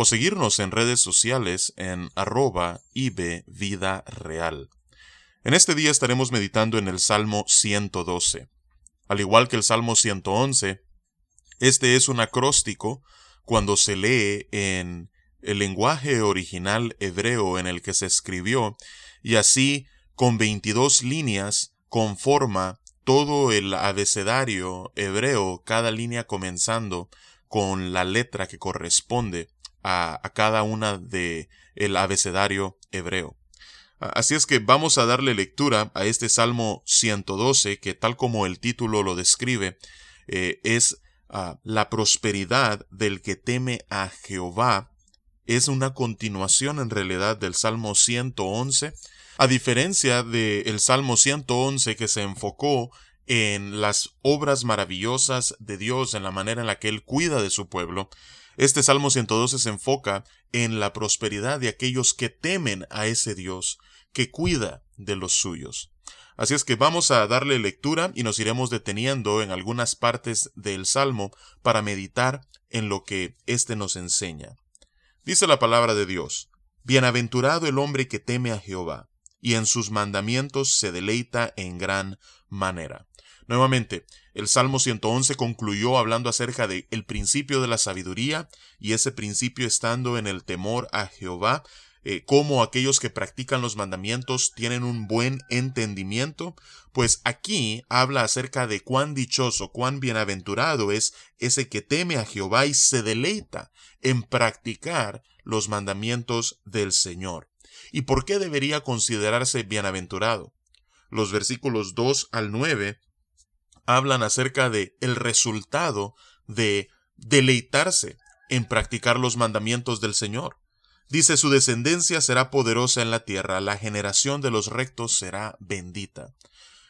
o seguirnos en redes sociales en arroba Vida Real. En este día estaremos meditando en el Salmo 112. Al igual que el Salmo 111, este es un acróstico cuando se lee en el lenguaje original hebreo en el que se escribió, y así con 22 líneas conforma todo el abecedario hebreo, cada línea comenzando con la letra que corresponde a, cada una de el abecedario hebreo. Así es que vamos a darle lectura a este Salmo 112 que tal como el título lo describe eh, es la prosperidad del que teme a Jehová. Es una continuación en realidad del Salmo 111. A diferencia del Salmo 111 que se enfocó en las obras maravillosas de Dios, en la manera en la que Él cuida de su pueblo, este Salmo 112 se enfoca en la prosperidad de aquellos que temen a ese Dios, que cuida de los suyos. Así es que vamos a darle lectura y nos iremos deteniendo en algunas partes del Salmo para meditar en lo que éste nos enseña. Dice la palabra de Dios, Bienaventurado el hombre que teme a Jehová, y en sus mandamientos se deleita en gran manera. Nuevamente, el Salmo 111 concluyó hablando acerca de el principio de la sabiduría y ese principio estando en el temor a Jehová, eh, como aquellos que practican los mandamientos tienen un buen entendimiento, pues aquí habla acerca de cuán dichoso, cuán bienaventurado es ese que teme a Jehová y se deleita en practicar los mandamientos del Señor. ¿Y por qué debería considerarse bienaventurado? Los versículos 2 al 9 hablan acerca de el resultado de deleitarse en practicar los mandamientos del Señor. Dice su descendencia será poderosa en la tierra, la generación de los rectos será bendita.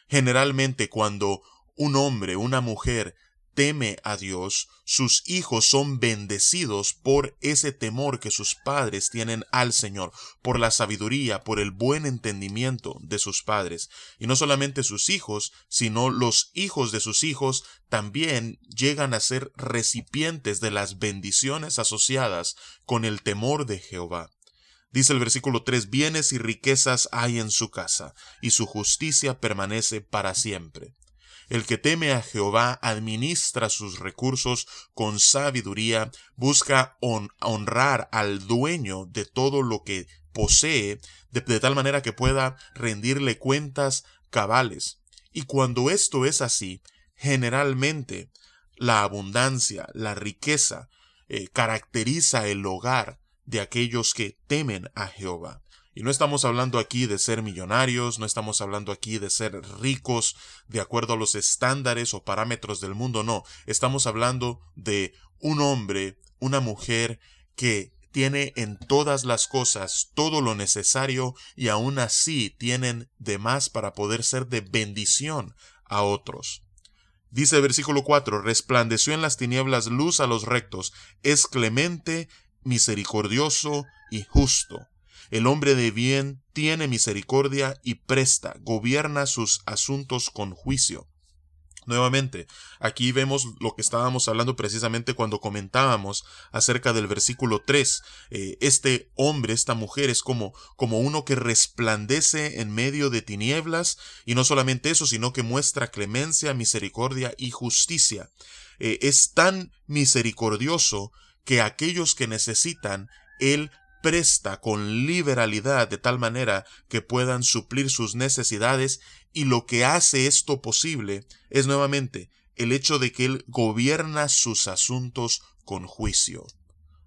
Generalmente cuando un hombre, una mujer teme a Dios, sus hijos son bendecidos por ese temor que sus padres tienen al Señor, por la sabiduría, por el buen entendimiento de sus padres. Y no solamente sus hijos, sino los hijos de sus hijos también llegan a ser recipientes de las bendiciones asociadas con el temor de Jehová. Dice el versículo 3, bienes y riquezas hay en su casa, y su justicia permanece para siempre. El que teme a Jehová administra sus recursos con sabiduría, busca honrar al dueño de todo lo que posee, de, tal manera que pueda rendirle cuentas cabales. Y cuando esto es así, generalmente la abundancia, la riqueza, eh, caracteriza el hogar de aquellos que temen a Jehová. Y no estamos hablando aquí de ser millonarios, no estamos hablando aquí de ser ricos de acuerdo a los estándares o parámetros del mundo, no, estamos hablando de un hombre, una mujer que tiene en todas las cosas todo lo necesario y aún así tienen de más para poder ser de bendición a otros. Dice el versículo 4, resplandeció en las tinieblas luz a los rectos, es clemente, misericordioso y justo. El hombre de bien tiene misericordia y presta, gobierna sus asuntos con juicio. Nuevamente, aquí vemos lo que estábamos hablando precisamente cuando comentábamos acerca del versículo 3. Eh, este hombre, esta mujer es como, como uno que resplandece en medio de tinieblas y no solamente eso, sino que muestra clemencia, misericordia y justicia. Eh, es tan misericordioso que aquellos que necesitan, Él presta con liberalidad de tal manera que puedan suplir sus necesidades y lo que hace esto posible es nuevamente el hecho de que Él gobierna sus asuntos con juicio.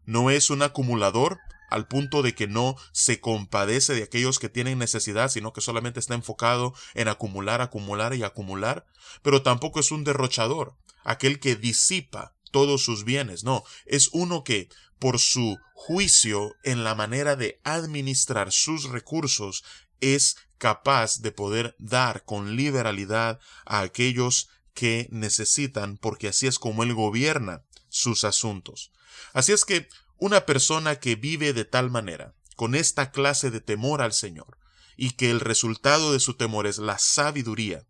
No es un acumulador al punto de que no se compadece de aquellos que tienen necesidad, sino que solamente está enfocado en acumular, acumular y acumular, pero tampoco es un derrochador, aquel que disipa todos sus bienes, no, es uno que por su juicio en la manera de administrar sus recursos es capaz de poder dar con liberalidad a aquellos que necesitan, porque así es como él gobierna sus asuntos. Así es que una persona que vive de tal manera, con esta clase de temor al Señor, y que el resultado de su temor es la sabiduría,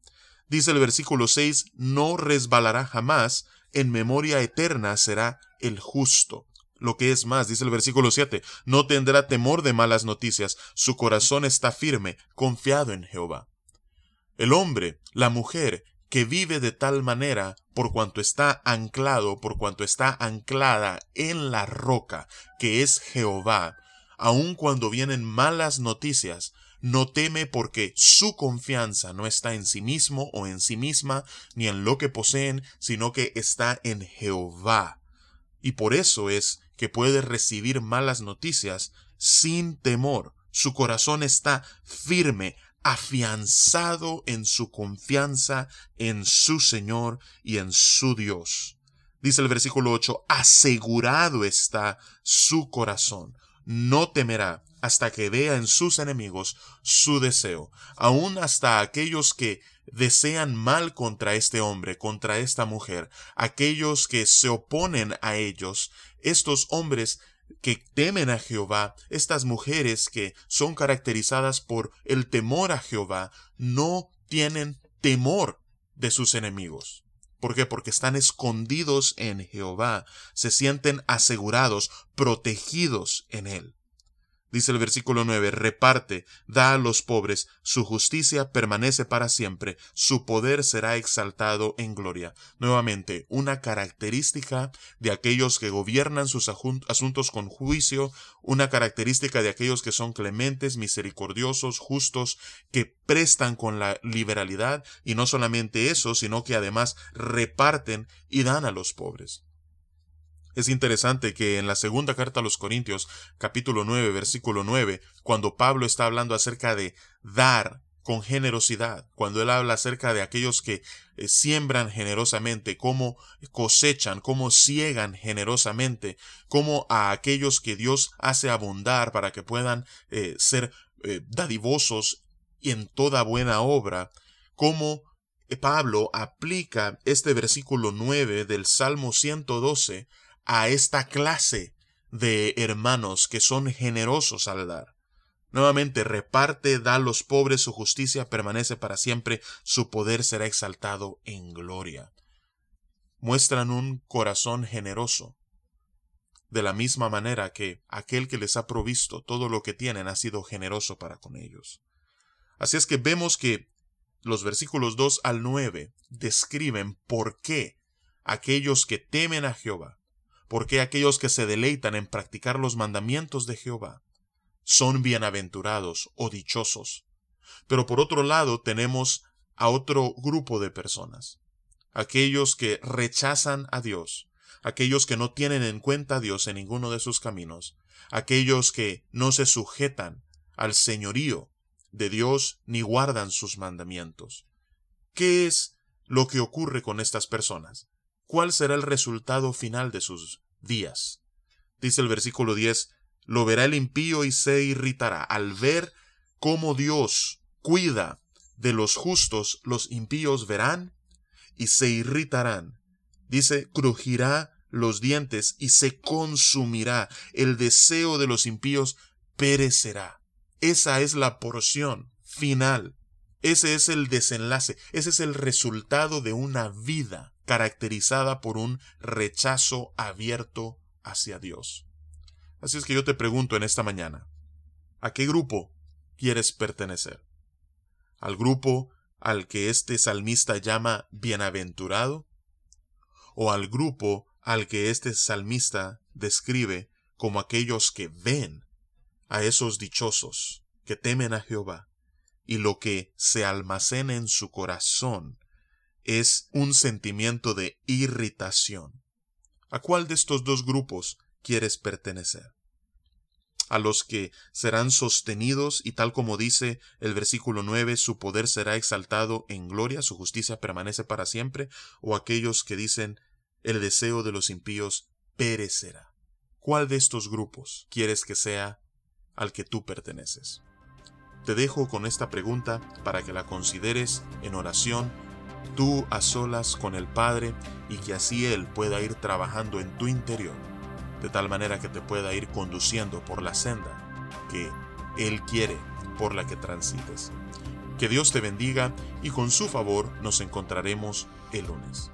dice el versículo 6, no resbalará jamás, en memoria eterna será el justo. Lo que es más, dice el versículo 7, no tendrá temor de malas noticias, su corazón está firme, confiado en Jehová. El hombre, la mujer, que vive de tal manera por cuanto está anclado, por cuanto está anclada en la roca, que es Jehová, aun cuando vienen malas noticias, no teme porque su confianza no está en sí mismo o en sí misma, ni en lo que poseen, sino que está en Jehová. Y por eso es que puede recibir malas noticias sin temor. Su corazón está firme, afianzado en su confianza en su Señor y en su Dios. Dice el versículo 8, asegurado está su corazón, no temerá hasta que vea en sus enemigos su deseo, aun hasta aquellos que desean mal contra este hombre, contra esta mujer, aquellos que se oponen a ellos, estos hombres que temen a Jehová, estas mujeres que son caracterizadas por el temor a Jehová, no tienen temor de sus enemigos. ¿Por qué? Porque están escondidos en Jehová, se sienten asegurados, protegidos en Él. Dice el versículo 9, reparte, da a los pobres, su justicia permanece para siempre, su poder será exaltado en gloria. Nuevamente, una característica de aquellos que gobiernan sus asuntos con juicio, una característica de aquellos que son clementes, misericordiosos, justos, que prestan con la liberalidad, y no solamente eso, sino que además reparten y dan a los pobres. Es interesante que en la segunda carta a los Corintios, capítulo 9, versículo 9, cuando Pablo está hablando acerca de dar con generosidad, cuando él habla acerca de aquellos que eh, siembran generosamente, cómo cosechan, cómo ciegan generosamente, cómo a aquellos que Dios hace abundar para que puedan eh, ser eh, dadivosos en toda buena obra, cómo Pablo aplica este versículo 9 del Salmo 112 a esta clase de hermanos que son generosos al dar. Nuevamente, reparte, da a los pobres, su justicia permanece para siempre, su poder será exaltado en gloria. Muestran un corazón generoso, de la misma manera que aquel que les ha provisto todo lo que tienen ha sido generoso para con ellos. Así es que vemos que los versículos 2 al 9 describen por qué aquellos que temen a Jehová, porque aquellos que se deleitan en practicar los mandamientos de Jehová son bienaventurados o dichosos. Pero por otro lado tenemos a otro grupo de personas, aquellos que rechazan a Dios, aquellos que no tienen en cuenta a Dios en ninguno de sus caminos, aquellos que no se sujetan al señorío de Dios ni guardan sus mandamientos. ¿Qué es lo que ocurre con estas personas? ¿Cuál será el resultado final de sus días. Dice el versículo 10, lo verá el impío y se irritará. Al ver cómo Dios cuida de los justos, los impíos verán y se irritarán. Dice, crujirá los dientes y se consumirá. El deseo de los impíos perecerá. Esa es la porción final. Ese es el desenlace. Ese es el resultado de una vida caracterizada por un rechazo abierto hacia Dios. Así es que yo te pregunto en esta mañana, ¿a qué grupo quieres pertenecer? ¿Al grupo al que este salmista llama bienaventurado? ¿O al grupo al que este salmista describe como aquellos que ven a esos dichosos que temen a Jehová y lo que se almacena en su corazón es un sentimiento de irritación. ¿A cuál de estos dos grupos quieres pertenecer? a los que serán sostenidos y tal como dice el versículo 9, su poder será exaltado en gloria, su justicia permanece para siempre, o aquellos que dicen el deseo de los impíos perecerá. ¿Cuál de estos grupos quieres que sea al que tú perteneces? Te dejo con esta pregunta para que la consideres en oración, tú a solas con el Padre y que así Él pueda ir trabajando en tu interior, de tal manera que te pueda ir conduciendo por la senda que Él quiere por la que transites. Que Dios te bendiga y con su favor nos encontraremos el lunes.